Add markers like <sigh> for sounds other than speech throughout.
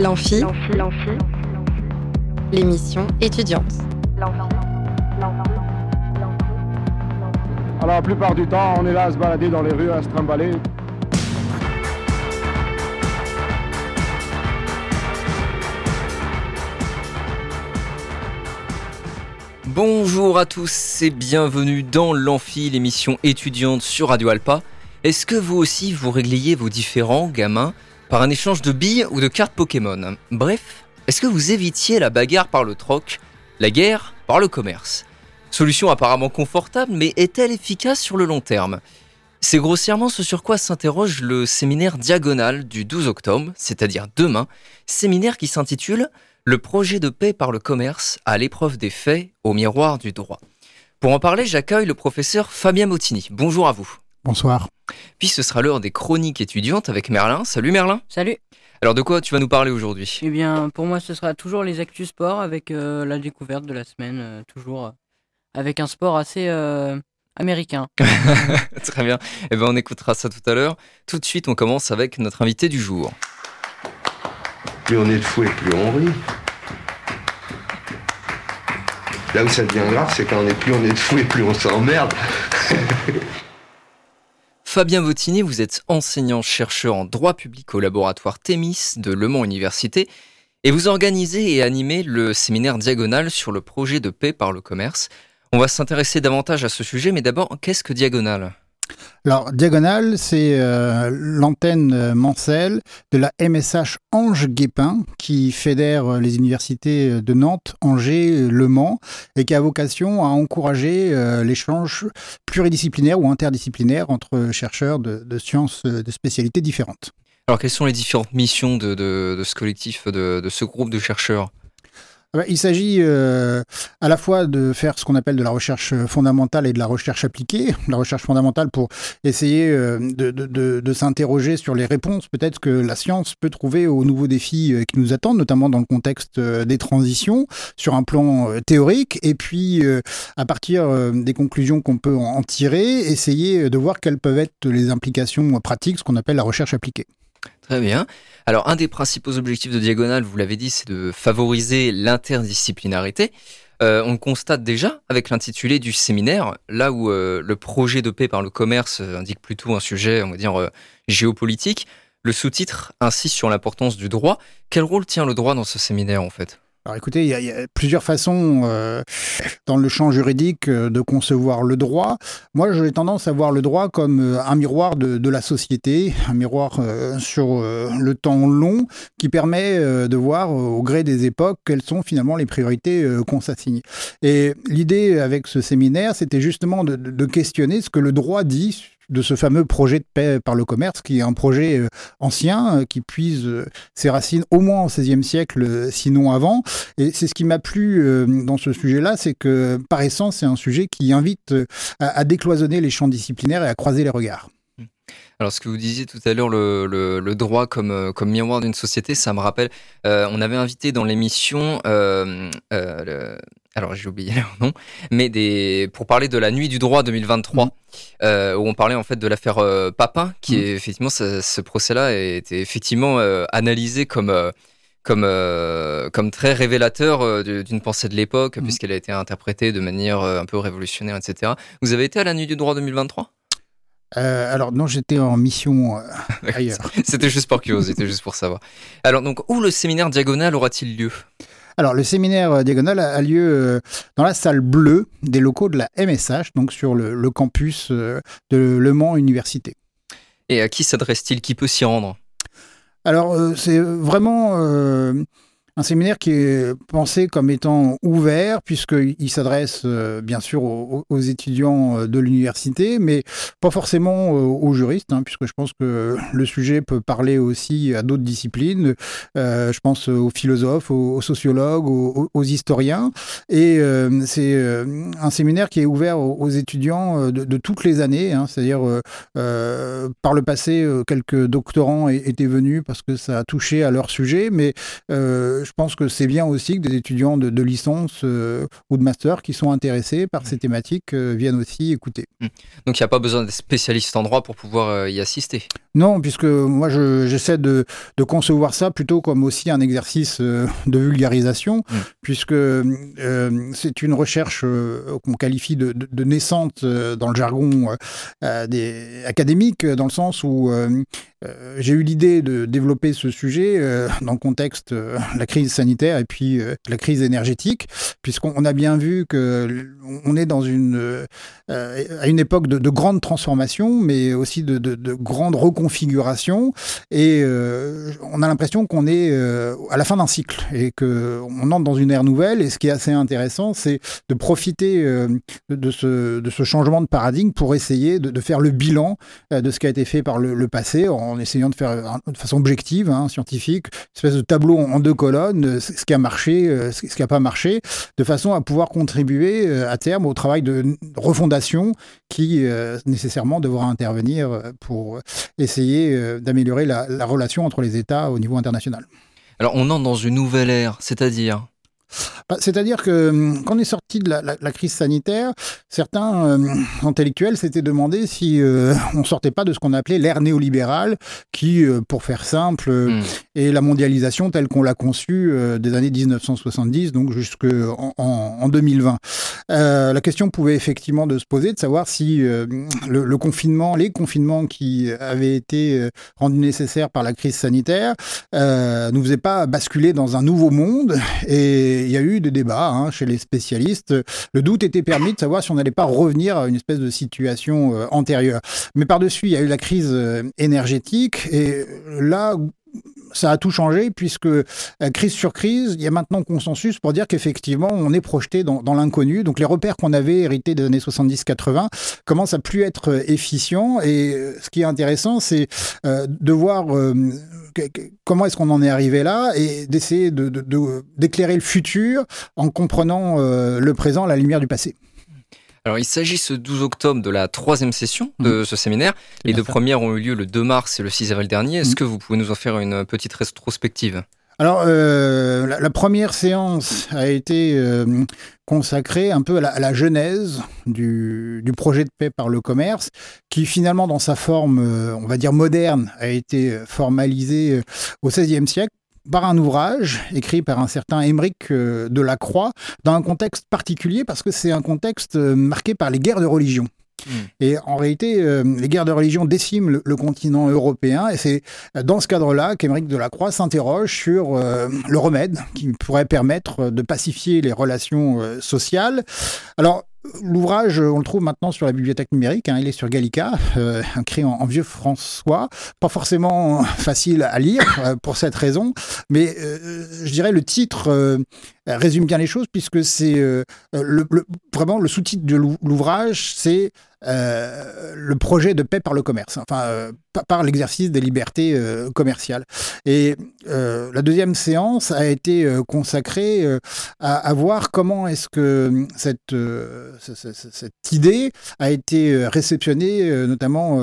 L'amphi, l'émission étudiante. Alors la plupart du temps, on est là à se balader dans les rues, à se trimballer. Bonjour à tous et bienvenue dans l'Amphi, l'émission étudiante sur Radio Alpa. Est-ce que vous aussi vous régliez vos différents gamins par un échange de billes ou de cartes Pokémon Bref, est-ce que vous évitiez la bagarre par le troc, la guerre par le commerce? Solution apparemment confortable, mais est-elle efficace sur le long terme? C'est grossièrement ce sur quoi s'interroge le séminaire diagonal du 12 octobre, c'est-à-dire demain, séminaire qui s'intitule Le projet de paix par le commerce à l'épreuve des faits au miroir du droit. Pour en parler, j'accueille le professeur Fabien Mottini. Bonjour à vous. Bonsoir. Puis ce sera l'heure des chroniques étudiantes avec Merlin. Salut Merlin. Salut. Alors de quoi tu vas nous parler aujourd'hui? Eh bien, pour moi, ce sera toujours les actus sport avec euh, la découverte de la semaine, euh, toujours euh, avec un sport assez euh, américain. <laughs> Très bien. Eh ben on écoutera ça tout à l'heure. Tout de suite, on commence avec notre invité du jour. Plus on est de fou et plus on rit. Là où ça devient grave, c'est quand on est plus on est de fou et plus on s'emmerde. <laughs> Fabien Bottini, vous êtes enseignant-chercheur en droit public au laboratoire Thémis de Le Mans Université et vous organisez et animez le séminaire Diagonal sur le projet de paix par le commerce. On va s'intéresser davantage à ce sujet, mais d'abord, qu'est-ce que Diagonal? Alors, Diagonal, c'est euh, l'antenne euh, mensuelle de la MSH Ange-Guépin qui fédère euh, les universités de Nantes, Angers, Le Mans et qui a vocation à encourager l'échange pluridisciplinaire ou interdisciplinaire entre chercheurs de, sciences de spécialités différentes. Alors, quelles sont les différentes missions de, ce collectif, de, ce groupe de chercheurs? Il s'agit euh, à la fois de faire ce qu'on appelle de la recherche fondamentale et de la recherche appliquée. <laughs> La recherche fondamentale pour essayer euh, de, s'interroger sur les réponses peut-être que la science peut trouver aux nouveaux défis euh, qui nous attendent, notamment dans le contexte euh, des transitions, sur un plan euh, théorique. Et puis, euh, à partir euh, des conclusions qu'on peut en tirer, essayer de voir quelles peuvent être les implications pratiques, ce qu'on appelle la recherche appliquée. Très bien. Alors, un des principaux objectifs de Diagonal, vous l'avez dit, c'est de favoriser l'interdisciplinarité. Euh, on constate déjà avec l'intitulé du séminaire, là où euh, le projet de paix par le commerce euh, indique plutôt un sujet, on va dire, géopolitique. Le sous-titre insiste sur l'importance du droit. Quel rôle tient le droit dans ce séminaire, en fait? Alors écoutez, il y, a- plusieurs façons euh, dans le champ juridique euh, de concevoir le droit. Moi, j'ai tendance à voir le droit comme euh, un miroir de, de la société, un miroir euh, sur le temps long qui permet de voir au gré des époques quelles sont finalement les priorités qu'on s'assigne. Et l'idée avec ce séminaire, c'était justement de- de questionner ce que le droit dit de ce fameux projet de paix par le commerce, qui est un projet euh, ancien, euh, qui puise euh, ses racines au moins au XVIe siècle, sinon avant. Et c'est ce qui m'a plu dans ce sujet-là, c'est que par essence, c'est un sujet qui invite à, décloisonner les champs disciplinaires et à croiser les regards. Alors, ce que vous disiez tout à l'heure, le, le- droit comme, comme miroir d'une société, ça me rappelle. on avait invité dans l'émission, alors j'ai oublié leur nom, mais des, pour parler de la nuit du droit 2023, euh, où on parlait en fait de l'affaire euh, Papin, qui Mhm. est effectivement ce, ce procès-là a été effectivement euh, analysé comme. euh, comme, comme très révélateur d'une pensée de l'époque, Mhm. puisqu'elle a été interprétée de manière un peu révolutionnaire, etc. Vous avez été à la nuit du droit 2023 Euh, alors non, j'étais en mission euh, <laughs> ailleurs. C'était juste par curiosité, juste pour savoir. Alors, donc, où le séminaire diagonal aura-t-il lieu? Alors, le séminaire euh, diagonal a, lieu euh, dans la salle bleue des locaux de la MSH, donc sur le, le campus euh, de Le Mans Université. Et à qui s'adresse-t-il? Qui peut s'y rendre? Alors, c'est vraiment un séminaire qui est pensé comme étant ouvert, puisqu'il s'adresse euh, bien sûr aux, étudiants euh, de l'université, mais pas forcément euh, aux juristes, hein, puisque je pense que le sujet peut parler aussi à d'autres disciplines. Je pense aux philosophes, aux, sociologues, aux, historiens. Et c'est un séminaire qui est ouvert aux, étudiants de, toutes les années, hein, c'est-à-dire par le passé, quelques doctorants étaient venus parce que ça a touché à leur sujet, mais je pense que c'est bien aussi que des étudiants de, licence ou de master qui sont intéressés par ces thématiques viennent aussi écouter. Mmh. Donc il n'y a pas besoin de spécialistes en droit pour pouvoir y assister? Non, puisque moi j'essaie de, de, concevoir ça plutôt comme aussi un exercice de vulgarisation, mmh. puisque c'est une recherche qu'on qualifie de, de, naissante dans le jargon des académique, dans le sens où euh, j'ai eu l'idée de développer ce sujet euh, dans le contexte de euh, la crise sanitaire et puis la crise énergétique, puisqu'on a bien vu que on est dans une à une époque de, de grande transformation, mais aussi de, de, de grande reconfiguration, et on a l'impression qu'on est à la fin d'un cycle et que on entre dans une ère nouvelle. Et ce qui est assez intéressant, c'est de profiter de ce de ce changement de paradigme pour essayer de, faire le bilan de ce qui a été fait par le, le passé en en essayant de faire euh, de façon objective, hein, scientifique, une espèce de tableau en deux colonnes, euh, ce qui a marché, euh, ce qui n'a pas marché, de façon à pouvoir contribuer à terme au travail de refondation qui nécessairement devra intervenir pour essayer d'améliorer la relation entre les États au niveau international. Alors on entre dans une nouvelle ère, c'est-à-dire bah, c'est-à-dire que hum, quand on est sorti de la, crise sanitaire, certains euh, intellectuels s'étaient demandé si euh, on sortait pas de ce qu'on appelait l'ère néolibérale, qui, euh, pour faire simple, hmm. Est la mondialisation telle qu'on l'a conçue des années 1970, donc jusqu'en en, 2020. la question pouvait effectivement de se poser de savoir si le, confinement, les confinements qui avaient été rendus nécessaires par la crise sanitaire, nous faisaient pas basculer dans un nouveau monde et il y a eu des débats hein, chez les spécialistes. Le doute était permis de savoir si on n'allait pas revenir à une espèce de situation euh, antérieure. Mais par-dessus, il y a eu la crise euh, énergétique et là, ça a tout changé puisque euh, crise sur crise, il y a maintenant consensus pour dire qu'effectivement on est projeté dans, l'inconnu. Donc les repères qu'on avait hérités des années 70-80 commencent à plus être efficients. Et ce qui est intéressant, c'est de voir comment est-ce qu'on en est arrivé là et d'essayer d'éclairer de, le futur en comprenant euh, le présent à la lumière du passé. Alors, il s'agit ce 12 octobre de la troisième session de mmh. ce séminaire. Les deux premières ont eu lieu le 2 mars et le 6 avril dernier. Est-ce mmh. que vous pouvez nous en faire une petite rétrospective? Alors, euh, la, première séance a été euh, consacrée un peu à la, genèse du, du, projet de paix par le commerce, qui finalement, dans sa forme, euh, on va dire moderne, a été formalisé au XVIe siècle par un ouvrage écrit par un certain Émeric Delacroix, dans un contexte particulier, parce que c'est un contexte marqué par les guerres de religion. Hmm. Et en réalité, euh, les guerres de religion déciment le, continent européen, et c'est dans ce cadre-là qu'Émeric Delacroix s'interroge sur euh, le remède qui pourrait permettre de pacifier les relations euh, sociales. Alors, L'ouvrage, on le trouve maintenant sur la bibliothèque numérique. Hein, il est sur Gallica, euh, écrit en, vieux François. Pas forcément facile à lire pour cette raison, mais je dirais le titre résume bien les choses puisque c'est le, vraiment le sous-titre de l'ouvrage, c'est euh, le projet de paix par le commerce, enfin euh, par l'exercice des libertés euh, commerciales. Et la deuxième séance a été consacrée à, voir comment est-ce que cette, cette idée a été réceptionnée, notamment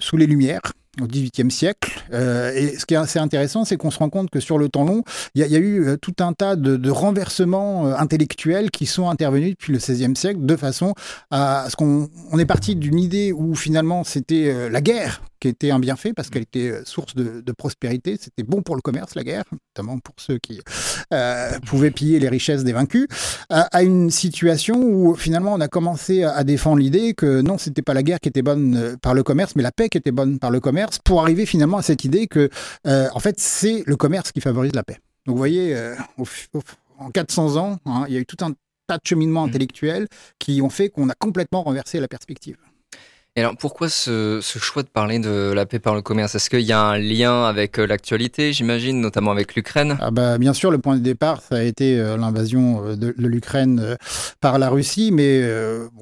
sous les Lumières au XVIIIe siècle. Euh, et ce qui est assez intéressant, c'est qu'on se rend compte que sur le temps long, il y, a eu euh, tout un tas de, renversements euh, intellectuels qui sont intervenus depuis le XVIe siècle, de façon à ce qu'on on est parti d'une idée où finalement c'était la guerre qui était un bienfait parce qu'elle était euh, source de, prospérité. C'était bon pour le commerce, la guerre, notamment pour ceux qui euh, pouvaient piller les richesses des vaincus, à, une situation où finalement on a commencé à, défendre l'idée que non, c'était pas la guerre qui était bonne euh, par le commerce, mais la paix qui était bonne par le commerce, pour arriver finalement à cette idée que en fait c'est le commerce qui favorise la paix. Donc vous voyez, en 400 ans, hein, il y a eu tout un tas de cheminements mmh. intellectuels qui ont fait qu'on a complètement renversé la perspective. Et alors pourquoi ce, ce, choix de parler de la paix par le commerce? Est-ce qu'il y a un lien avec euh, l'actualité, j'imagine, notamment avec l'Ukraine? Ah bah, Bien sûr, le point de départ, ça a été euh, l'invasion euh, de, de l'Ukraine par la Russie, mais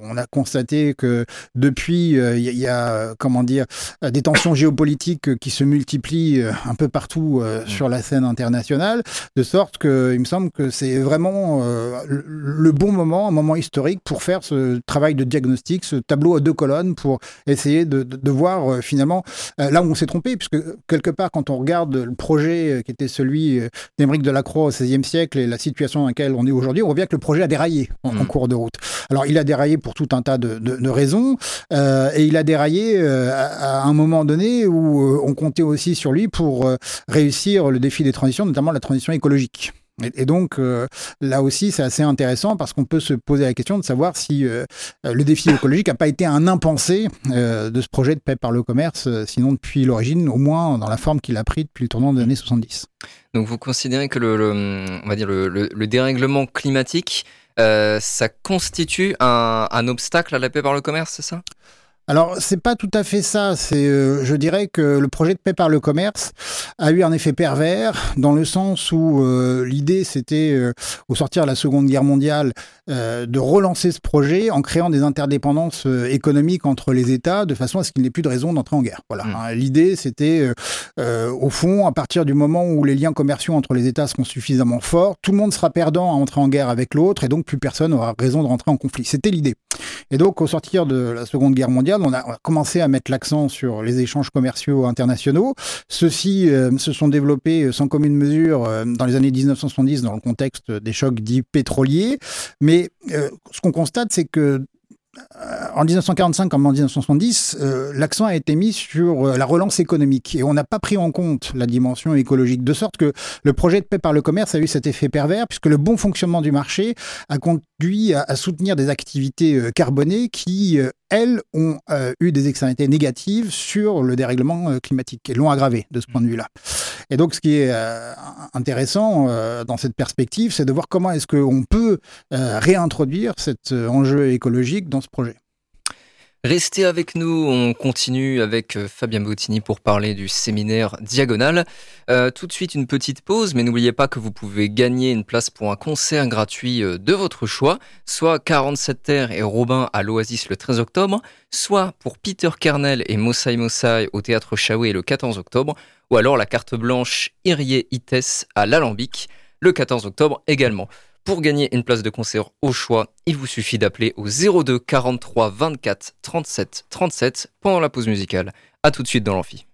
on a constaté que depuis, il y, a, comment dire, des tensions géopolitiques qui se multiplient un peu partout mmh. sur la scène internationale, de sorte que il me semble que c'est vraiment le bon moment, un moment historique pour faire ce travail de diagnostic, ce tableau à deux colonnes pour essayer de, de, voir finalement là où on s'est trompé, puisque quelque part, quand on regarde le projet qui était celui d'Émeric Delacroix au XVIe siècle et la situation dans laquelle on est aujourd'hui, on voit bien que le projet a déraillé en, en, mmh. cours de route. Alors, il a déraillé pour tout un tas de, de, de raisons, et il a déraillé à, un moment donné où on comptait aussi sur lui pour réussir le défi des transitions, notamment la transition écologique. Et, donc, euh, là aussi, c'est assez intéressant parce qu'on peut se poser la question de savoir si euh, le défi écologique n'a pas été un impensé euh, de ce projet de paix par le commerce, sinon depuis l'origine, au moins dans la forme qu'il a pris depuis le tournant des années 70. Donc, vous considérez que le, on va dire le, dérèglement climatique, ça constitue un obstacle à la paix par le commerce, c'est ça? Alors, c'est pas tout à fait ça. C'est, euh, je dirais que le projet de paix par le commerce a eu un effet pervers dans le sens où euh, l'idée, c'était, euh, au sortir de la Seconde Guerre mondiale, de relancer ce projet en créant des interdépendances économiques entre les États de façon à ce qu'il n'ait plus de raison d'entrer en guerre. Voilà. Mmh. Hein, l'idée, c'était, au fond, à partir du moment où les liens commerciaux entre les États seront suffisamment forts, tout le monde sera perdant à entrer en guerre avec l'autre et donc plus personne n'aura raison de rentrer en conflit. C'était l'idée. Et donc, au sortir de la Seconde Guerre mondiale, on a, commencé à mettre l'accent sur les échanges commerciaux internationaux. Ceux-ci euh, se sont développés euh, sans commune mesure euh, dans les années 1970 dans le contexte des chocs dits pétroliers. Mais ce qu'on constate, c'est que en 1945 comme en 1970, l'accent a été mis sur la relance économique et on n'a pas pris en compte la dimension écologique, de sorte que le projet de paix par le commerce a eu cet effet pervers puisque le bon fonctionnement du marché a conduit à, soutenir des activités carbonées qui, elles, ont euh, eu des externalités négatives sur le dérèglement euh, climatique et l'ont aggravé de ce point de vue-là. Et donc, ce qui est euh, intéressant dans cette perspective, c'est de voir comment est-ce qu'on peut réintroduire cet enjeu écologique dans ce projet. Restez avec nous, on continue avec euh, Fabien Bottini pour parler du séminaire Diagonal. Euh, tout de suite une petite pause, mais n'oubliez pas que vous pouvez gagner une place pour un concert gratuit euh, de votre choix, soit 47 Terre et Robin à l'Oasis le 13 octobre, soit pour Peter Kernel et Mossai Mossai au Théâtre Chaoué le 14 octobre, ou alors la carte blanche Irie Ites à l'Alambic le 14 octobre également. Pour gagner une place de concert au choix, il vous suffit d'appeler au 02 43 24 37 37 pendant la pause musicale. A tout de suite dans l'amphi.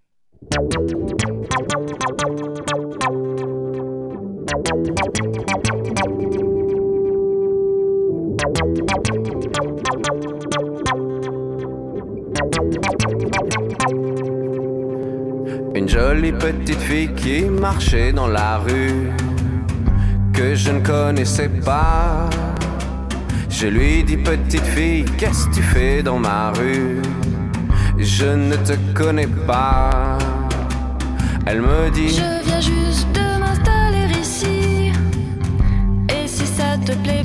Une jolie petite fille qui marchait dans la rue que je ne connaissais pas. Je lui dis petite fille, qu'est-ce que tu fais dans ma rue? Je ne te connais pas. Elle me dit Je viens juste de m'installer ici. Et si ça te plaît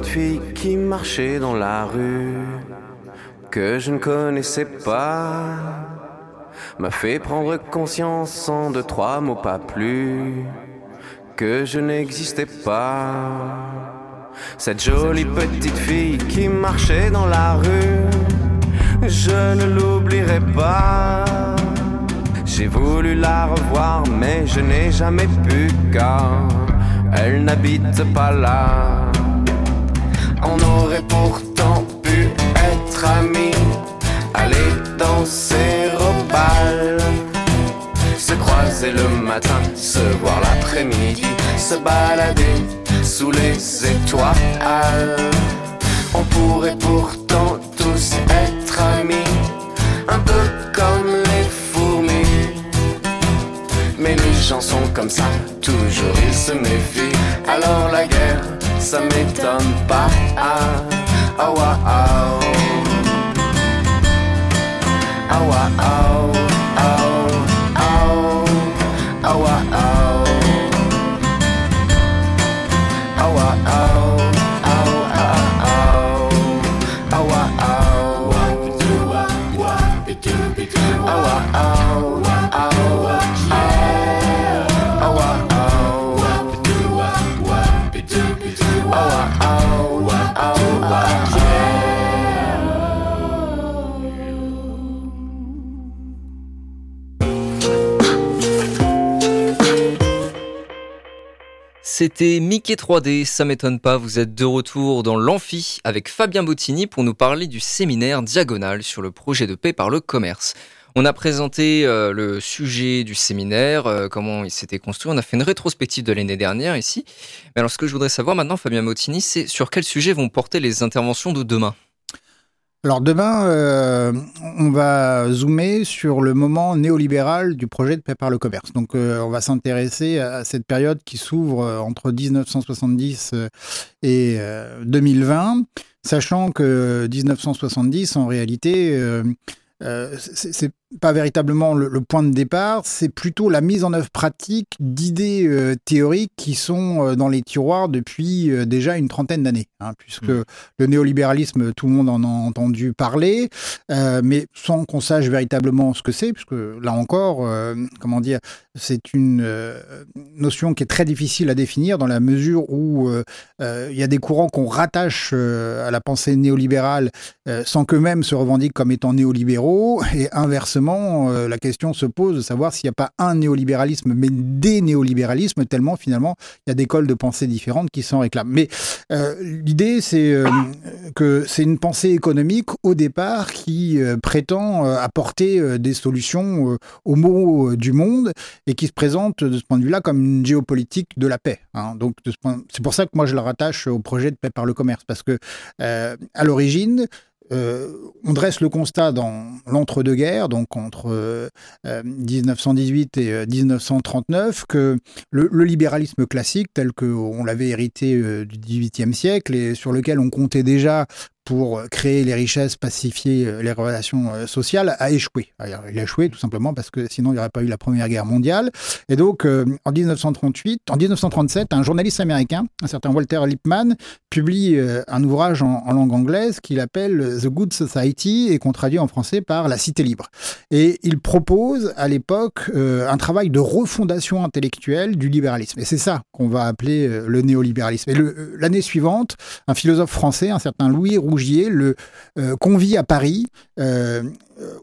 petite fille qui marchait dans la rue, que je ne connaissais pas, m'a fait prendre conscience en deux, trois mots pas plus, que je n'existais pas. Cette jolie petite fille qui marchait dans la rue, je ne l'oublierai pas. J'ai voulu la revoir, mais je n'ai jamais pu car elle n'habite pas là. On aurait pourtant pu être amis, aller danser au bal, se croiser le matin, se voir l'après-midi, se balader sous les étoiles. On pourrait pourtant tous être amis, un peu comme les fous gens sont comme ça, toujours ils se méfient. Alors la guerre, ça m'étonne pas. Ah, oh, wow, oh, oh, oh. C'était Mickey 3D, ça m'étonne pas, vous êtes de retour dans l'Amphi avec Fabien Bottini pour nous parler du séminaire Diagonal sur le projet de paix par le commerce. On a présenté euh, le sujet du séminaire, euh, comment il s'était construit, on a fait une rétrospective de l'année dernière ici. Mais alors ce que je voudrais savoir maintenant, Fabien Bottini, c'est sur quel sujet vont porter les interventions de demain? Alors demain, euh, on va zoomer sur le moment néolibéral du projet de paix par le commerce. Donc euh, on va s'intéresser à cette période qui s'ouvre euh, entre 1970 euh, et euh, 2020, sachant que 1970, en réalité, c'est pas véritablement le, le point de départ, c'est plutôt la mise en œuvre pratique d'idées euh, théoriques qui sont euh, dans les tiroirs depuis euh, déjà une trentaine d'années, hein, puisque Mm. le néolibéralisme, tout le monde en a entendu parler, mais sans qu'on sache véritablement ce que c'est, puisque là encore, comment dire, c'est une notion qui est très difficile à définir dans la mesure où il y a des courants qu'on rattache à la pensée néolibérale sans qu'eux-mêmes se revendiquent comme étant néolibéraux, et inversement, euh, la question se pose de savoir s'il n'y a pas un néolibéralisme, mais des néolibéralismes, tellement finalement il y a des écoles de pensée différentes qui s'en réclament. Mais euh, l'idée, c'est euh, que c'est une pensée économique au départ qui prétend apporter des solutions aux maux du monde et qui se présente de ce point de vue-là comme une géopolitique de la paix. hein. Donc de ce c'est pour ça que moi je le rattache au projet de paix par le commerce parce que à l'origine euh, on dresse le constat dans l'entre-deux-guerres, donc entre euh, euh, 1918 et euh, 1939, que le, libéralisme classique, tel qu'on l'avait hérité euh, du XVIIIe siècle et sur lequel on comptait déjà pour créer les richesses, pacifier euh, les relations euh, sociales, a échoué. Il a échoué tout simplement parce que sinon il n'y aurait pas eu la Première Guerre mondiale. Et donc, euh, en 1938, en 1937, un journaliste américain, un certain Walter Lippmann, publie un ouvrage en, langue anglaise qu'il appelle The Good Society et qu'on traduit en français par La Cité libre. Et il propose à l'époque un travail de refondation intellectuelle du libéralisme. Et c'est ça qu'on va appeler le néolibéralisme. Et l'année suivante, un philosophe français, un certain Louis Rougier, le euh, convie à Paris, euh,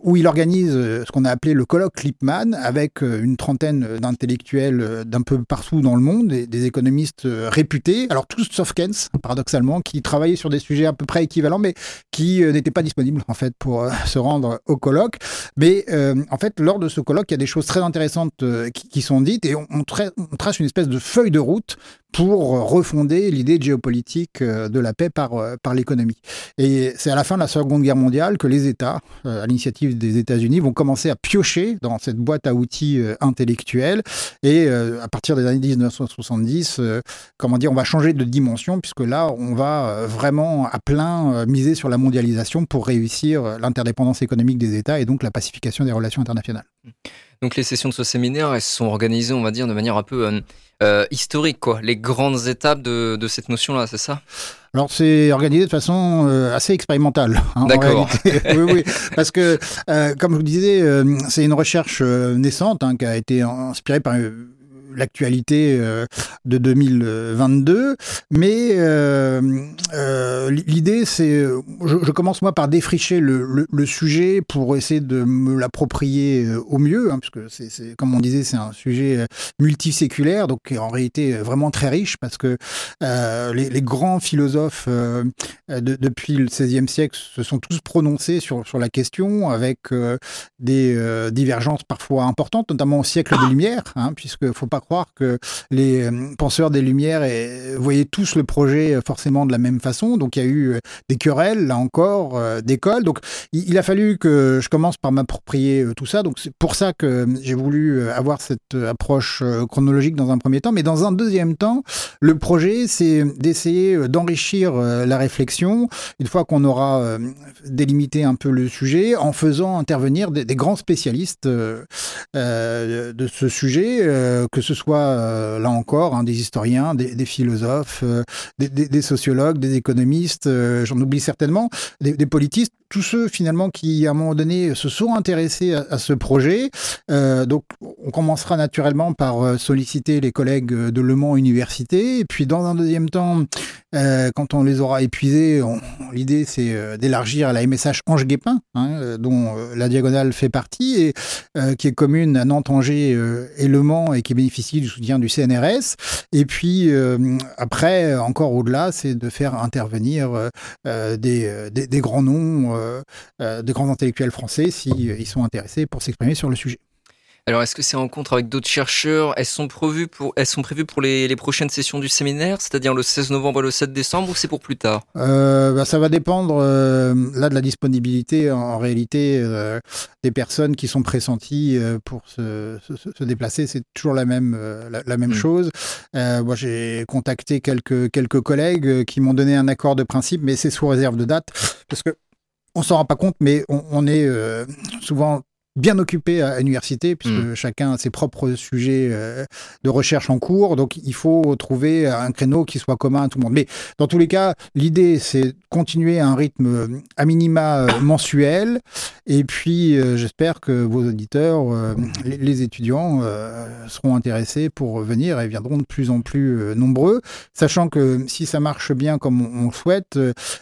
où il organise euh, ce qu'on a appelé le colloque Lippmann, avec euh, une trentaine d'intellectuels euh, d'un peu partout dans le monde, des, des économistes réputés, alors tous sauf Keynes, paradoxalement, qui travaillaient sur des sujets à peu près équivalents, mais qui n'étaient pas disponibles en fait pour se rendre au colloque. Mais en fait, lors de ce colloque, il y a des choses très intéressantes qui, sont dites et on, on tra- on trace une espèce de feuille de route pour refonder l'idée géopolitique de la paix par, par l'économie. Et c'est à la fin de la Seconde Guerre mondiale que les États, à l'initiative des États-Unis, vont commencer à piocher dans cette boîte à outils euh, intellectuelle. Et euh, à partir des années 1970, euh, comment dire, on va changer de dimension puisque là, on va vraiment à plein miser sur la mondialisation pour réussir l'interdépendance économique des États et donc la pacification des relations internationales. Donc les sessions de ce séminaire, elles sont organisées, on va dire, de manière un peu euh, euh, historique, quoi. Les grandes étapes de, de cette notion-là, c'est ça? Alors c'est organisé de façon euh, assez expérimentale. hein, D'accord. <laughs> oui, oui, parce que euh, comme je vous disais, euh, c'est une recherche naissante hein, qui a été inspirée par l'actualité euh, de 2022, mais euh, euh, l'idée c'est, je, je commence moi par défricher le, sujet pour essayer de me l'approprier au mieux, hein, parce que c'est, comme on disait, c'est un sujet multiséculaire, donc en réalité vraiment très riche, parce que les, grands philosophes de- depuis le XVIe siècle se sont tous prononcés sur, sur la question, avec des divergences parfois importantes, notamment au siècle des Lumières, hein, puisque faut pas croire que les euh, penseurs des Lumières eh, voyaient tous le projet euh, forcément de la même façon. Donc il y a eu euh, des querelles, là encore, euh, d'école. Donc il, a fallu que je commence par m'approprier euh, tout ça. Donc c'est pour ça que j'ai voulu euh, avoir cette euh, approche euh, chronologique dans un premier temps. Mais dans un deuxième temps, le projet, c'est d'essayer euh, d'enrichir euh, la réflexion une fois qu'on aura euh, délimité un peu le sujet en faisant intervenir des, des grands spécialistes euh, euh, de ce sujet, euh, que ce soit euh, là encore hein, des historiens, des, philosophes, euh, des, sociologues, des économistes, euh, j'en oublie certainement, des, politistes, tous ceux finalement qui à un moment donné se sont intéressés à, à ce projet. Donc on commencera naturellement par solliciter les collègues de Le Mans Université, et puis dans un deuxième temps, euh, quand on les aura épuisés, l'idée c'est euh, d'élargir la MSH Ange Guépin, hein, euh, dont la diagonale fait partie, et euh, qui est commune à Nantes, Angers et Le Mans, et qui bénéficie du soutien du CNRS. Et puis après, encore au-delà, c'est de faire intervenir des, des, des grands noms, des grands intellectuels français, s'ils ils sont intéressés pour s'exprimer sur le sujet. Alors, est-ce que ces rencontres avec d'autres chercheurs, elles sont prévues pour, elles sont prévues pour les, les prochaines sessions du séminaire, c'est-à-dire le 16 novembre et le 7 décembre, ou c'est pour plus tard? Euh, bah, ça va dépendre euh, là de la disponibilité en, en réalité euh, des personnes qui sont pressenties pour se, se- se déplacer. C'est toujours la même la, la même Mm. chose. Moi, j'ai contacté quelques quelques collègues qui m'ont donné un accord de principe, mais c'est sous réserve de date parce que on s'en rend pas compte, mais on, on est euh, souvent bien occupé à l'université puisque chacun a ses propres sujets euh, de recherche en cours. Donc, il faut trouver un créneau qui soit commun à tout le monde. Mais dans tous les cas, l'idée, c'est de continuer à un rythme euh, à minima euh, mensuel. Et puis, euh, j'espère que vos auditeurs, euh, les, les étudiants, euh, seront intéressés pour venir et viendront de plus en plus nombreux. Sachant que si ça marche bien comme on, on le souhaite,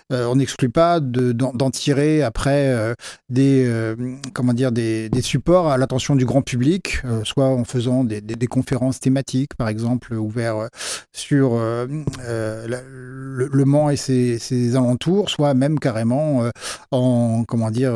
on n'exclut pas de- d'en tirer après des, comment dire, des, des supports à l'attention du grand public, euh, soit en faisant des, des- des conférences thématiques, par exemple, ouvertes euh, sur euh, la- le, le Mans et ses, ses alentours, soit même carrément en comment dire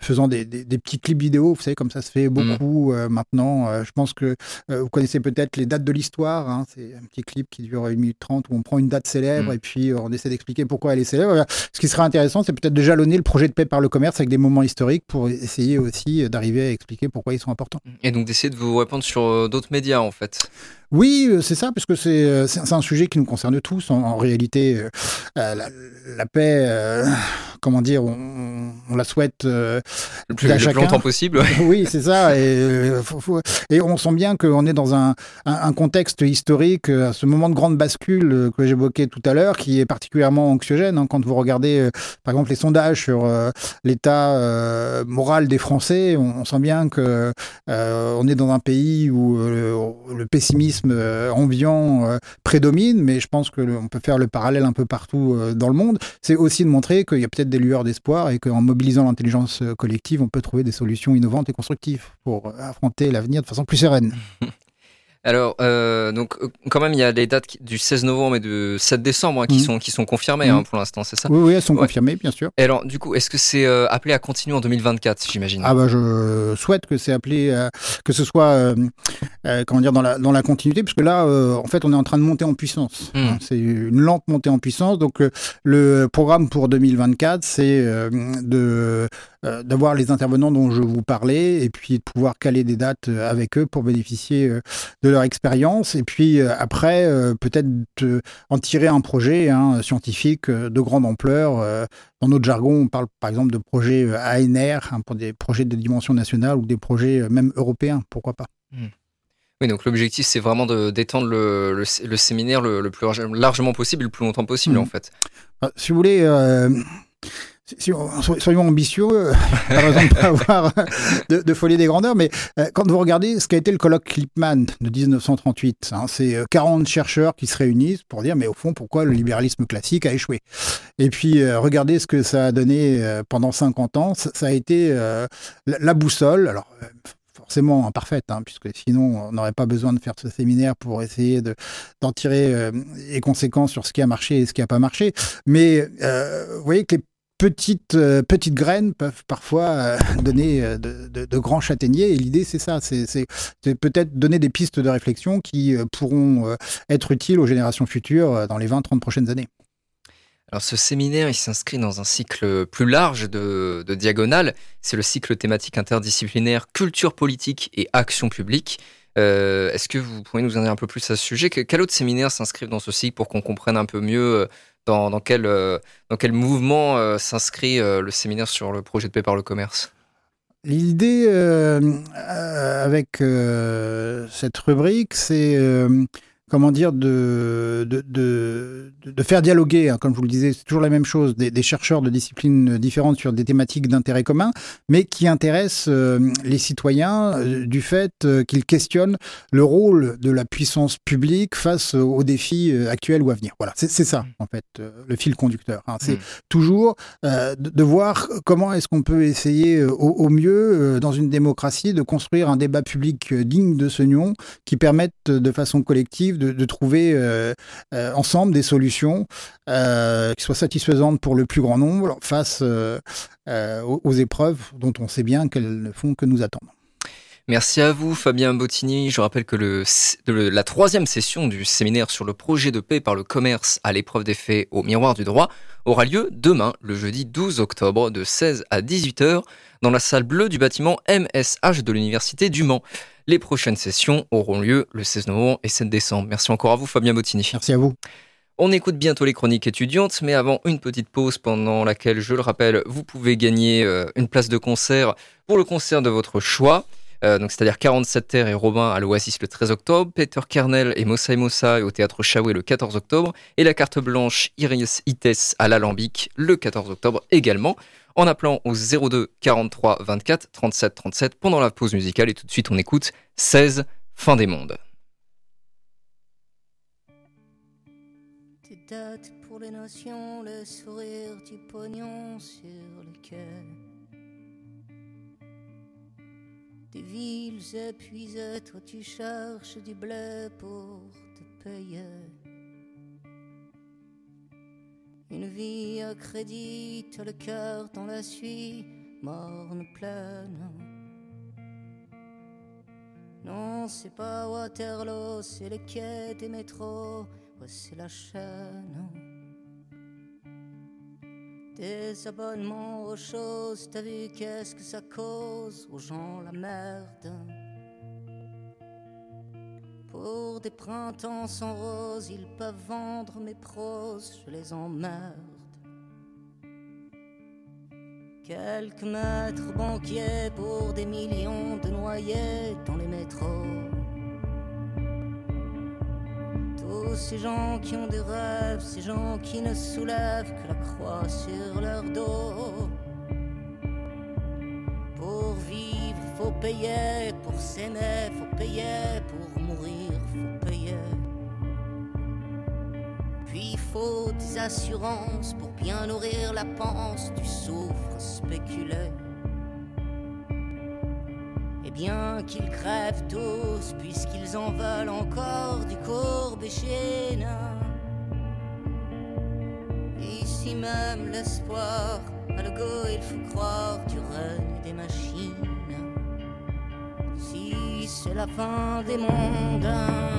faisant des, petits clips vidéo. Vous savez, comme ça se fait beaucoup euh, maintenant. Je pense que vous connaissez peut-être les dates de l'histoire. hein. c'est un petit clip qui dure une minute trente où on prend une date célèbre Mm. et puis on essaie d'expliquer pourquoi elle est célèbre. Ce qui serait intéressant, c'est peut-être de jalonner le projet de paix par le commerce avec des moments historiques pour essayer aussi euh, d'arriver à expliquer pourquoi ils sont importants. Et donc d'essayer de vous répondre sur euh, d'autres médias, en fait. Oui, euh, c'est ça, parce que c'est euh, c'est un sujet qui nous concerne tous. En, en réalité, euh, la, la paix, euh, comment dire, on, on la souhaite euh, Le plus, à le plus chacun. longtemps possible. oui, c'est ça. Et, faut- faut- et on sent bien qu'on est dans un, un, un contexte historique, à ce moment de grande bascule que j'évoquais tout à l'heure, qui est particulièrement anxiogène. hein. quand vous regardez, par exemple, les sondages sur l'état moral des Français, on, on sent bien que euh, on est dans un pays où le pessimisme euh, ambiant euh, prédomine, mais je pense que le- on peut faire le parallèle un peu partout euh, dans le monde. C'est aussi de montrer qu'il y a peut-être des lueurs d'espoir et qu'en mobilisant l'intelligence collective, on peut trouver des solutions innovantes et constructives pour affronter l'avenir de façon plus sereine. <laughs> Alors, euh, donc, euh, quand même, il y a les dates du 16 novembre et du 7 décembre hein, qui, Mhm. sont, qui sont confirmées Mhm. hein, pour l'instant, c'est ça Oui, oui, elles sont Ouais. confirmées, bien sûr. Et alors, du coup, est-ce que c'est euh, appelé à continuer en 2024, j'imagine? Ah bah je souhaite que c'est appelé, euh, que ce soit, comment dire, dans la, dans la continuité, parce que là, en fait, on est en train de monter en puissance. Mm. Hein, C'est une lente montée en puissance. Donc, le programme pour 2024, c'est de euh, d'avoir les intervenants dont je vous parlais, et puis de pouvoir caler des dates euh, avec eux pour bénéficier euh, de leur expérience, et puis après, peut-être en tirer un projet hein, scientifique de grande ampleur. dans notre jargon, on parle par exemple de projets ANR, hein, pour des projets de dimension nationale ou des projets même européens, pourquoi pas. Oui, donc l'objectif, c'est vraiment d'étendre le, le, le séminaire le, le plus large- largement possible le plus longtemps possible, Mhm. en fait. Enfin, si vous voulez, euh, si- on- so- soyons ambitieux, euh, raison de pas avoir de, de folie des grandeurs, mais euh, quand vous regardez ce qu'a été le colloque Clipman de 1938, hein, c'est euh, 40 chercheurs qui se réunissent pour dire, mais au fond, pourquoi le libéralisme classique a échoué? Et puis, euh, regardez ce que ça a donné euh, pendant 50 ans, ça, a été euh, la, boussole. Alors, euh, forcément imparfaite, hein, puisque sinon on n'aurait pas besoin de faire ce séminaire pour essayer de- d'en tirer euh, les conséquences sur ce qui a marché et ce qui n'a pas marché. Mais euh, vous voyez que les petites, euh, petites graines peuvent parfois euh, <laughs> donner euh, de, grands châtaigniers. Et l'idée, c'est ça, c'est peut-être donner des pistes de réflexion qui pourront être utiles aux générations futures dans les 20-30 prochaines années. Alors ce séminaire, il s'inscrit dans un cycle plus large de, de diagonale. C'est le cycle thématique interdisciplinaire culture politique et action publique. Est-ce que vous pourriez nous en dire un peu plus à ce sujet? Que- Quel autre séminaire s'inscrivent dans ce cycle pour qu'on comprenne un peu mieux dans, dans quel, euh, dans quel mouvement euh, s'inscrit euh, le séminaire sur le projet de paix par le commerce? L'idée avec cette rubrique, c'est comment dire de, de, de, de faire dialoguer, hein, comme je vous le disais, c'est toujours la même chose, des, des chercheurs de disciplines différentes sur des thématiques d'intérêt commun, mais qui intéressent euh, les citoyens euh, du fait euh, qu'ils questionnent le rôle de la puissance publique face aux défis actuels ou à venir. Voilà, c'est ça en fait le fil conducteur. hein. C'est Mm. toujours de, voir comment est-ce qu'on peut essayer au, au mieux, dans une démocratie, de construire un débat public digne de ce nom, qui permette de façon collective de, trouver euh, euh, ensemble des solutions euh, qui soient satisfaisantes pour le plus grand nombre face aux épreuves dont on sait bien qu'elles ne font que nous attendre. Merci à vous, Fabien Bottini. Je rappelle que le, le- la troisième session du séminaire sur le projet de paix par le commerce à l'épreuve des faits au miroir du droit aura lieu demain, le jeudi 12 octobre, de 16 à 18 heures, dans la salle bleue du bâtiment MSH de l'Université du Mans. Les prochaines sessions auront lieu le 16 novembre et 7 décembre. Merci encore à vous, Fabien Bottini. Merci à vous. On écoute bientôt les chroniques étudiantes, mais avant une petite pause pendant laquelle, je le rappelle, vous pouvez gagner euh, une place de concert pour le concert de votre choix. Euh, donc c'est-à-dire 47 Terre et Robin à l'Oasis le 13 octobre, Peter Kernel et Mossa et Mossa au théâtre Chaoué le 14 octobre, et la carte blanche Iris Ites à l'Alambic le 14 octobre également, en appelant au 02 43 24 37 37 pendant la pause musicale. Et tout de suite, on écoute 16 Fin des mondes. Pour les notions, le sourire du pognon sur le quai. Des villes épuisées, toi tu cherches du blé pour te payer. Une vie à crédit, le cœur dans la suie, morne pleine. Non, c'est pas Waterloo, c'est le quai des métros, c'est la chaîne. Des abonnements aux choses, t'as vu qu'est-ce que ça cause aux gens la merde? Pour des printemps sans rose, ils peuvent vendre mes proses, je les emmerde. Quelques maîtres banquiers pour des millions de noyés dans les métros. Ces gens qui ont des rêves, ces gens qui ne soulèvent que la croix sur leur dos. Pour vivre, faut payer, pour s'aimer, faut payer, pour mourir, faut payer. Puis faut des assurances pour bien nourrir la panse du souffre spéculé. Bien qu'ils crèvent tous, puisqu'ils en veulent encore du courbe et. Ici même l'espoir, à le go il faut croire du règne des machines. Si c'est la fin des mondes,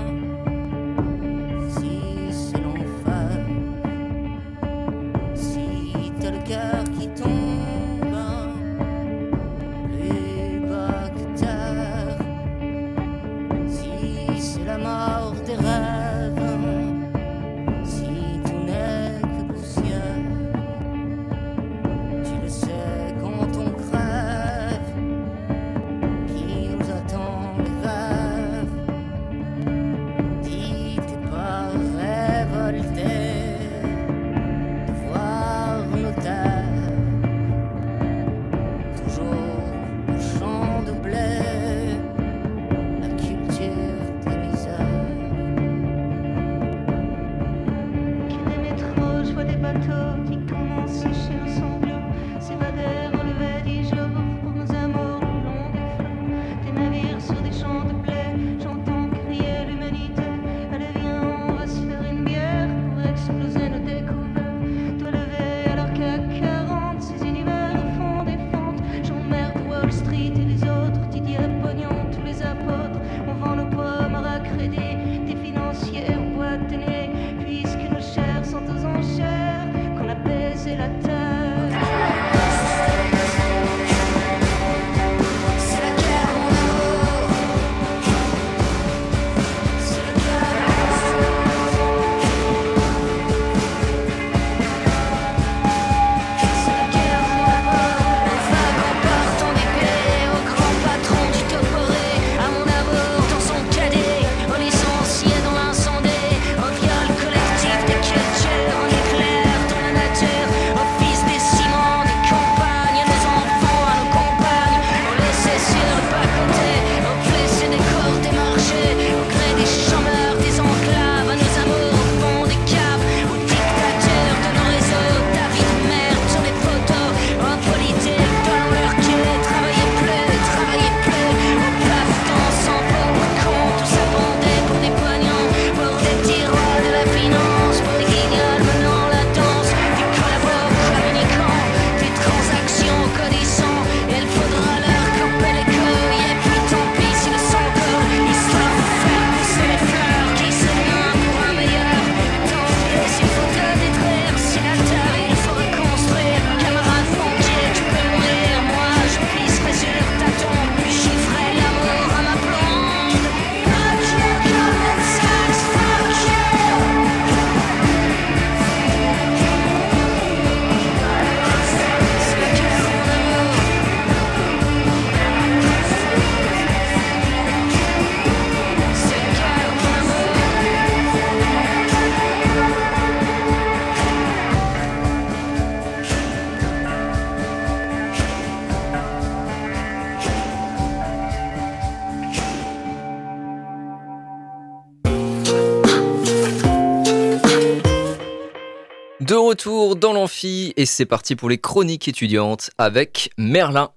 De retour dans l'amphi et c'est parti pour les chroniques étudiantes avec Merlin.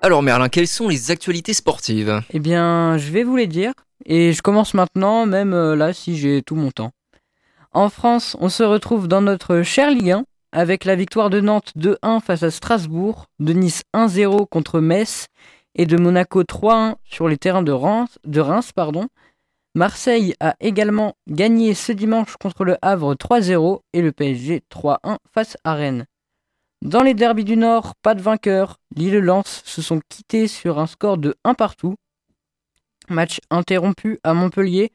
Alors Merlin, quelles sont les actualités sportives? Eh bien, je vais vous les dire. Et je commence maintenant, même euh, là, si j'ai tout mon temps. En France, on se retrouve dans notre cher Ligue 1 avec la victoire de Nantes 2-1 face à Strasbourg, de Nice 1-0 contre Metz et de Monaco 3-1 sur les terrains de Reims. De Reims pardon. Marseille a également gagné ce dimanche contre le Havre 3-0 et le PSG 3-1 face à Rennes. Dans les derbys du Nord, pas de vainqueur. Lille et Lens se sont quittés sur un score de 1 partout. Match interrompu à Montpellier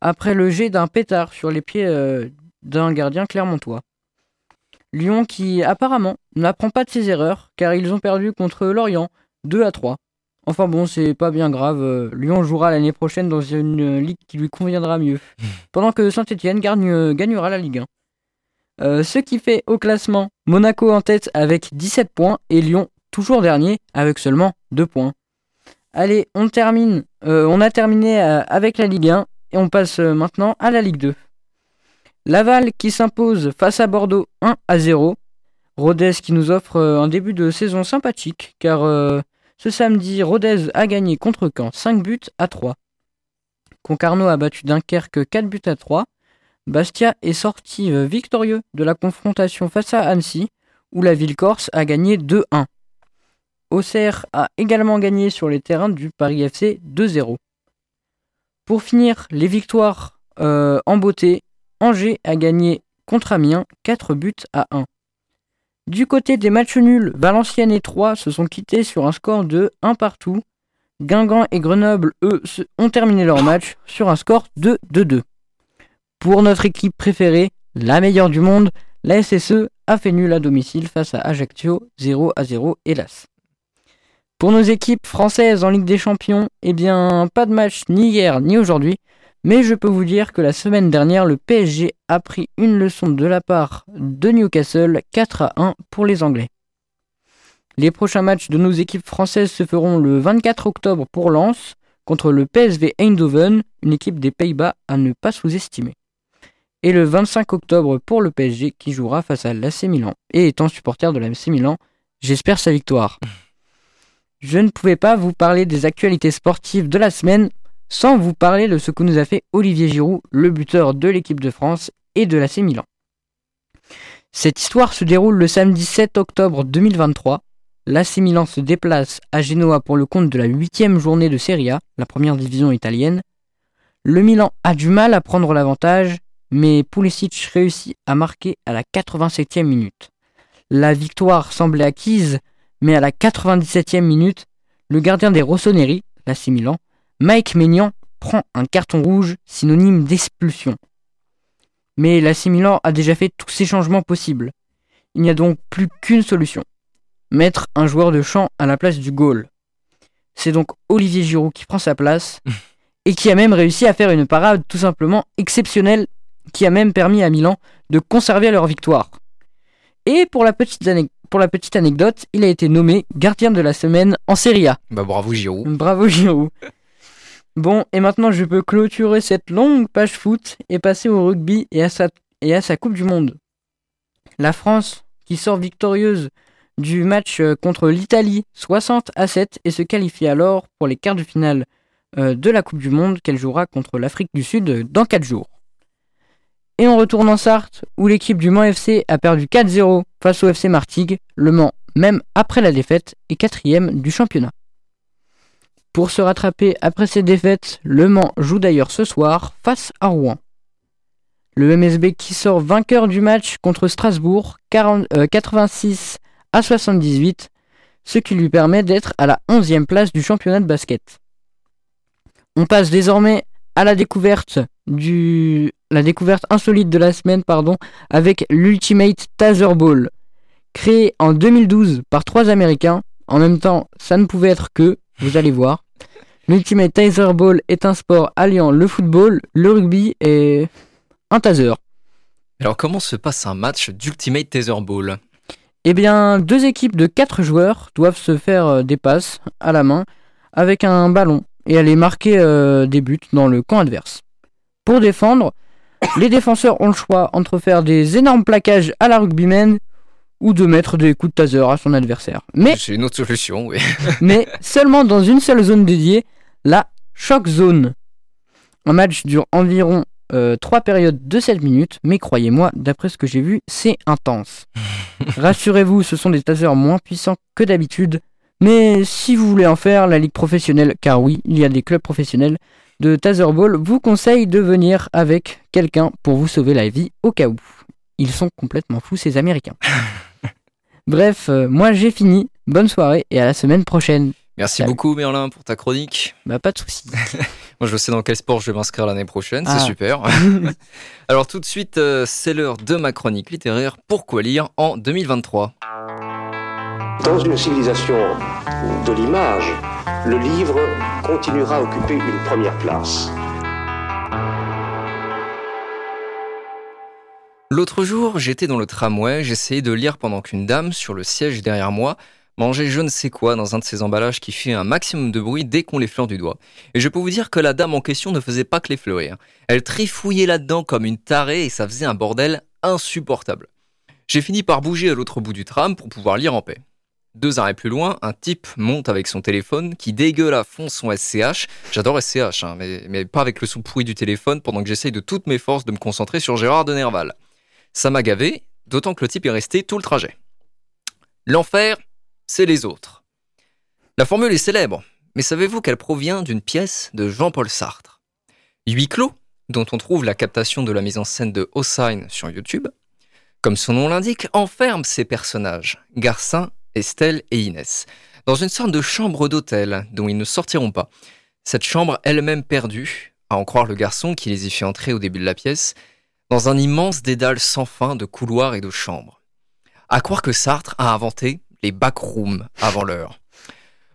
après le jet d'un pétard sur les pieds euh, d'un gardien clermontois. Lyon qui apparemment n'apprend pas de ses erreurs car ils ont perdu contre Lorient 2 à 3. Enfin bon, c'est pas bien grave, euh, Lyon jouera l'année prochaine dans une euh, ligue qui lui conviendra mieux. <laughs> Pendant que Saint-Etienne gagnera la Ligue 1. Euh, ce qui fait au classement Monaco en tête avec 17 points et Lyon toujours dernier avec seulement 2 points. Allez, on termine. euh, on a terminé euh, avec la Ligue 1 et on passe euh, maintenant à la Ligue 2. Laval qui s'impose face à Bordeaux 1 à 0. Rodez qui nous offre euh, un début de saison sympathique car euh, ce samedi Rodez a gagné contre Caen 5 buts à 3. Concarneau a battu Dunkerque 4 buts à 3. Bastia est sorti euh, victorieux de la confrontation face à Annecy, où la ville corse a gagné 2-1. Auxerre a également gagné sur les terrains du Paris FC 2-0. Pour finir, les victoires euh, en beauté, Angers a gagné contre Amiens 4 buts à 1. Du côté des matchs nuls, Valenciennes et Troyes se sont quittés sur un score de 1 partout. Guingamp et Grenoble, eux, ont terminé leur match sur un score de 2-2. Pour notre équipe préférée, la meilleure du monde, la SSE a fait nul à domicile face à Ajaccio 0 à 0 hélas. Pour nos équipes françaises en Ligue des Champions, eh bien pas de match ni hier ni aujourd'hui, mais je peux vous dire que la semaine dernière le PSG a pris une leçon de la part de Newcastle 4 à 1 pour les Anglais. Les prochains matchs de nos équipes françaises se feront le 24 octobre pour Lens contre le PSV Eindhoven, une équipe des Pays-Bas à ne pas sous-estimer et le 25 octobre pour le PSG qui jouera face à l'AC Milan. Et étant supporter de l'AC Milan, j'espère sa victoire. Je ne pouvais pas vous parler des actualités sportives de la semaine sans vous parler de ce que nous a fait Olivier Giroud, le buteur de l'équipe de France et de l'AC Milan. Cette histoire se déroule le samedi 7 octobre 2023. L'AC Milan se déplace à Genoa pour le compte de la huitième journée de Serie A, la première division italienne. Le Milan a du mal à prendre l'avantage mais Pulisic réussit à marquer à la 87e minute. La victoire semblait acquise, mais à la 97e minute, le gardien des Rossoneri, l'AC Milan, Mike Maignan, prend un carton rouge synonyme d'expulsion. Mais l'AC Milan a déjà fait tous ces changements possibles. Il n'y a donc plus qu'une solution. Mettre un joueur de champ à la place du goal. C'est donc Olivier Giroud qui prend sa place <laughs> et qui a même réussi à faire une parade tout simplement exceptionnelle qui a même permis à Milan de conserver leur victoire. Et pour la petite, ane- pour la petite anecdote, il a été nommé gardien de la semaine en Serie A. Bah bravo Giroud. Bravo Giroud. Bon, et maintenant je peux clôturer cette longue page foot et passer au rugby et à sa, Coupe du Monde. La France, qui sort victorieuse du match euh, contre l'Italie 60 à 7 et se qualifie alors pour les quarts de finale euh, de la Coupe du Monde qu'elle jouera contre l'Afrique du Sud euh, dans 4 jours. Et on retourne en Sarthe, où l'équipe du Mans FC a perdu 4-0 face au FC Martigues. Le Mans, même après la défaite, est quatrième du championnat. Pour se rattraper après cette défaite, Le Mans joue d'ailleurs ce soir face à Rouen. Le MSB qui sort vainqueur du match contre Strasbourg, 40 euh, 86 à 78, ce qui lui permet d'être à la 11e place du championnat de basket. On passe désormais à la découverte du la découverte insolite de la semaine pardon avec l'Ultimate Taser Ball créé en 2012 par trois américains en même temps ça ne pouvait être que vous allez voir l'Ultimate Taser Ball est un sport alliant le football le rugby et un taser Alors comment se passe un match d'Ultimate Taser Ball Eh bien, deux équipes de quatre joueurs doivent se faire euh, des passes à la main avec un ballon et aller marquer euh, des buts dans le camp adverse. Pour défendre, <coughs> les défenseurs ont le choix entre faire des énormes plaquages à la rugbyman ou de mettre des coups de taser à son adversaire. Mais, C'est une autre solution, oui. <laughs> mais seulement dans une seule zone dédiée, la shock zone. Un match dure environ 3 périodes de 7 minutes, mais croyez-moi, d'après ce que j'ai vu, c'est intense. <laughs> Rassurez-vous, ce sont des tasers moins puissants que d'habitude, mais si vous voulez en faire, la ligue professionnelle, car oui, il y a des clubs professionnels de taserball, vous conseille de venir avec quelqu'un pour vous sauver la vie au cas où. Ils sont complètement fous, ces Américains. <laughs> Bref, euh, moi j'ai fini. Bonne soirée et à la semaine prochaine. Merci Salut. beaucoup, Merlin, pour ta chronique. Bah pas de soucis. <laughs> Moi, je sais dans quel sport je vais m'inscrire l'année prochaine. Ah. C'est super. <laughs> Alors, tout de suite, euh, c'est l'heure de ma chronique littéraire. Pourquoi lire en 2023 Dans une civilisation de l'image, le livre continuera à occuper une première place. L'autre jour, j'étais dans le tramway, j'essayais de lire pendant qu'une dame, sur le siège derrière moi, mangeait je ne sais quoi dans un de ces emballages qui fait un maximum de bruit dès qu'on l'effleure du doigt. Et je peux vous dire que la dame en question ne faisait pas que l'effleurer. hein. Elle trifouillait là-dedans comme une tarée et ça faisait un bordel insupportable. J'ai fini par bouger à l'autre bout du tram pour pouvoir lire en paix. Deux arrêts plus loin, un type monte avec son téléphone qui dégueule à fond son SCH. J'adore SCH, hein, mais, mais pas avec le son pourri du téléphone pendant que j'essaye de toutes mes forces de me concentrer sur Gérard de Nerval. Ça m'a gavé, d'autant que le type est resté tout le trajet. L'enfer, c'est les autres. La formule est célèbre, mais savez-vous qu'elle provient d'une pièce de Jean-Paul Sartre? Huit clos, dont on trouve la captation de la mise en scène de Hossein sur YouTube, comme son nom l'indique, enferme ces personnages, Garcin, Estelle et Inès, dans une sorte de chambre d'hôtel dont ils ne sortiront pas. Cette chambre elle-même perdue, à en croire le garçon qui les y fait entrer au début de la pièce, dans un immense dédale sans fin de couloirs et de chambres. À croire que Sartre a inventé les backrooms avant l'heure.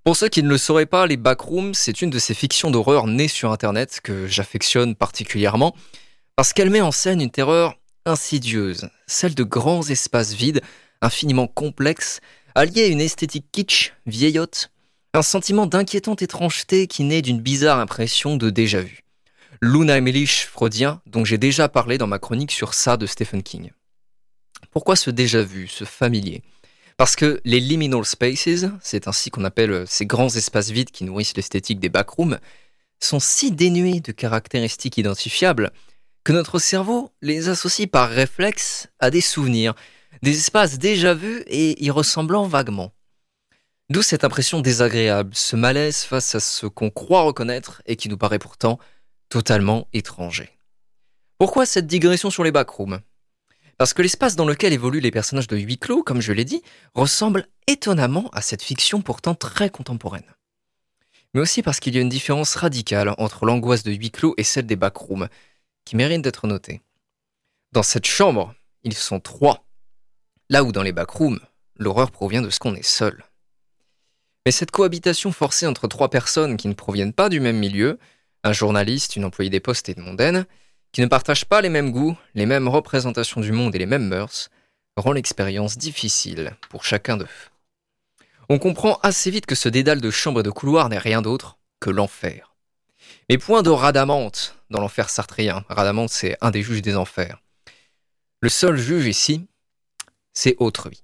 Pour ceux qui ne le sauraient pas, les backrooms, c'est une de ces fictions d'horreur nées sur Internet que j'affectionne particulièrement parce qu'elle met en scène une terreur insidieuse, celle de grands espaces vides, infiniment complexes, alliés à une esthétique kitsch, vieillotte, un sentiment d'inquiétante étrangeté qui naît d'une bizarre impression de déjà-vu. Luna Emmerich freudien, dont j'ai déjà parlé dans ma chronique sur ça de Stephen King. Pourquoi ce déjà-vu, ce familier? Parce que les liminal spaces, c'est ainsi qu'on appelle ces grands espaces vides qui nourrissent l'esthétique des backrooms, sont si dénués de caractéristiques identifiables que notre cerveau les associe par réflexe à des souvenirs, des espaces déjà vus et y ressemblant vaguement. D'où cette impression désagréable, ce malaise face à ce qu'on croit reconnaître et qui nous paraît pourtant totalement étranger. Pourquoi cette digression sur les backrooms? Parce que l'espace dans lequel évoluent les personnages de huis clos, comme je l'ai dit, ressemble étonnamment à cette fiction pourtant très contemporaine. Mais aussi parce qu'il y a une différence radicale entre l'angoisse de huis clos et celle des backrooms, qui mérite d'être notée. Dans cette chambre, ils sont trois, là où dans les backrooms, l'horreur provient de ce qu'on est seul. Mais cette cohabitation forcée entre trois personnes qui ne proviennent pas du même milieu, un journaliste, une employée des postes et une mondaine, qui ne partagent pas les mêmes goûts, les mêmes représentations du monde et les mêmes mœurs, rend l'expérience difficile pour chacun d'eux. On comprend assez vite que ce dédale de chambres et de couloirs n'est rien d'autre que l'enfer. Mais point de Radamante dans l'enfer sartrien. Radamante, c'est un des juges des enfers. Le seul juge ici, c'est autre vie.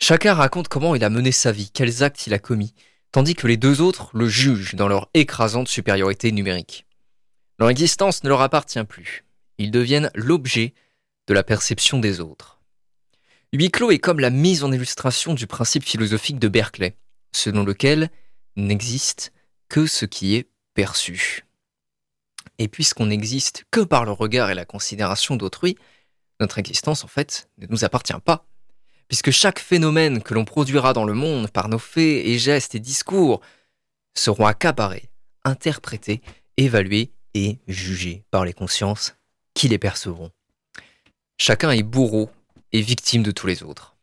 Chacun raconte comment il a mené sa vie, quels actes il a commis, tandis que les deux autres le jugent dans leur écrasante supériorité numérique. Leur existence ne leur appartient plus. Ils deviennent l'objet de la perception des autres. Huis clos est comme la mise en illustration du principe philosophique de Berkeley, selon lequel n'existe que ce qui est perçu. Et puisqu'on n'existe que par le regard et la considération d'autrui, notre existence en fait ne nous appartient pas. Puisque chaque phénomène que l'on produira dans le monde par nos faits et gestes et discours seront accaparés, interprétés, évalués et jugés par les consciences qui les percevront. Chacun est bourreau et victime de tous les autres.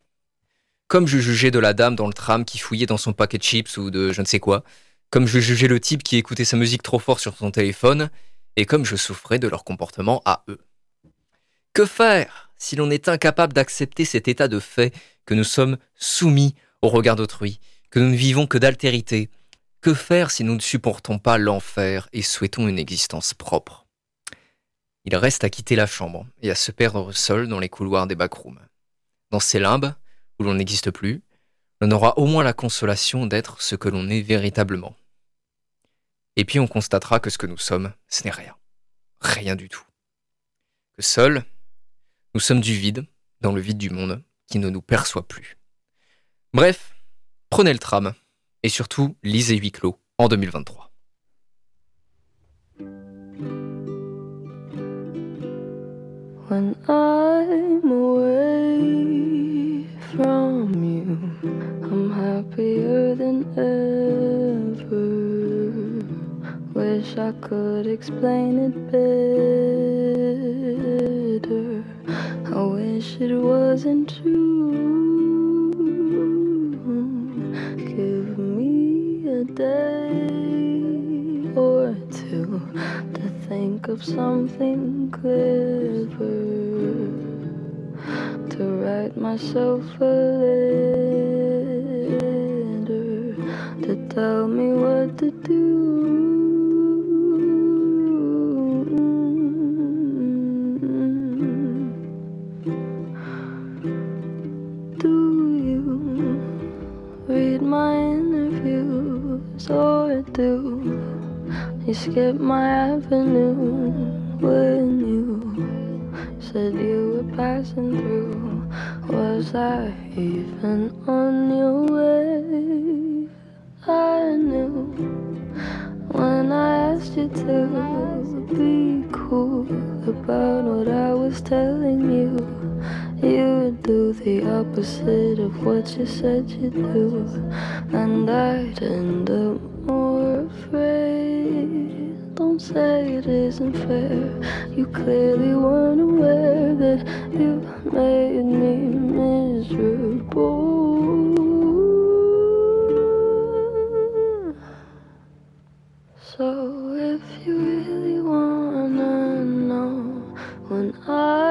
Comme je jugeais de la dame dans le tram qui fouillait dans son paquet de chips ou de je ne sais quoi, comme je jugeais le type qui écoutait sa musique trop fort sur son téléphone, et comme je souffrais de leur comportement à eux. Que faire si l'on est incapable d'accepter cet état de fait que nous sommes soumis au regard d'autrui, que nous ne vivons que d'altérité, Que faire si nous ne supportons pas l'enfer et souhaitons une existence propre? Il reste à quitter la chambre et à se perdre seul dans les couloirs des backrooms. Dans ces limbes, où l'on n'existe plus, l'on aura au moins la consolation d'être ce que l'on est véritablement. Et puis on constatera que ce que nous sommes, ce n'est rien. Rien du tout. Que seul, nous sommes du vide, dans le vide du monde, qui ne nous perçoit plus. Bref, prenez le tram, et surtout lisez huis clos en 2023. When I'm away from you, I'm happier than ever. Wish I could explain it better. I wish it wasn't true. A day or two to think of something clever to write myself a letter to tell me what to do. Or do you skip my avenue when you said you were passing through? Was I even on your way? I knew when I asked you to be cool about what I was telling you. You do the opposite of what you said you'd do, and I'd end up more afraid. Don't say it isn't fair. You clearly weren't aware that you made me miserable. So if you really wanna know when I'm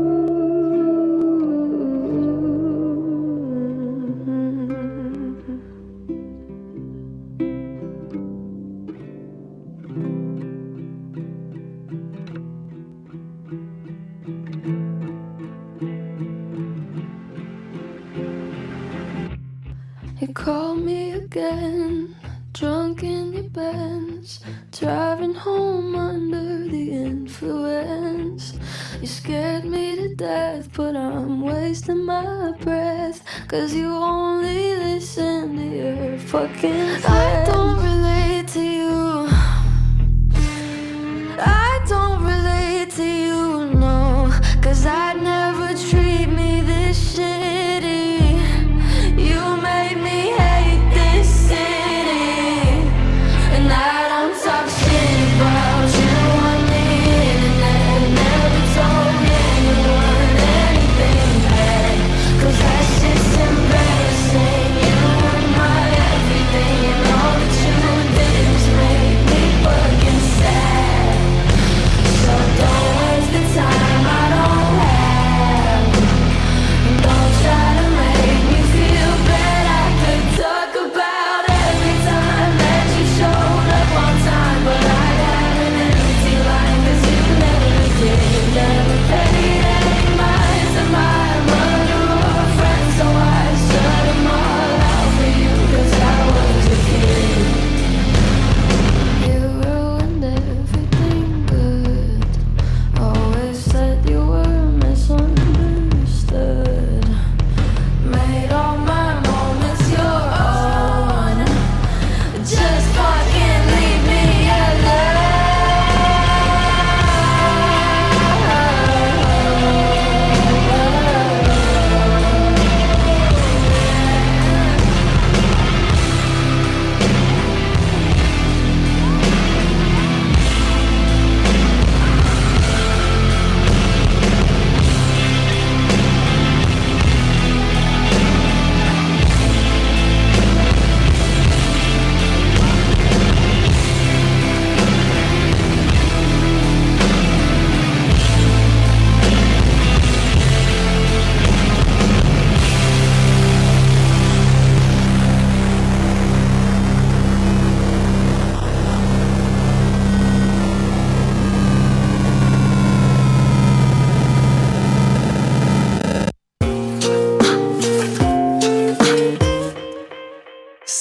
Again, drunk in your Benz, driving home under the influence. You scared me to death, but I'm wasting my breath. Cause you only listen to your fucking friends. I don't relate to you. I don't relate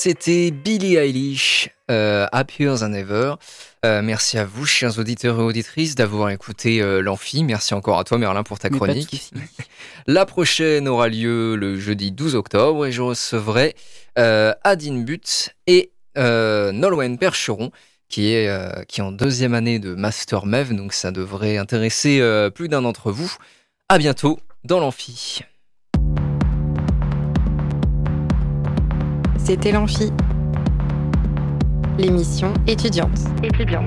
C'était Billie Eilish, euh, Happier Than Ever. Euh, merci à vous, chers auditeurs et auditrices, d'avoir écouté euh, l'Amphi. Merci encore à toi, Merlin, pour ta Mais chronique. <laughs> La prochaine aura lieu le jeudi 12 octobre et je recevrai euh, Adine But et euh, Nolwenn Percheron qui est, euh, qui est en deuxième année de Master MEV, donc ça devrait intéresser euh, plus d'un d'entre vous. À bientôt dans l'Amphi. C'était l'Amphi. L'émission étudiante. Étudiante.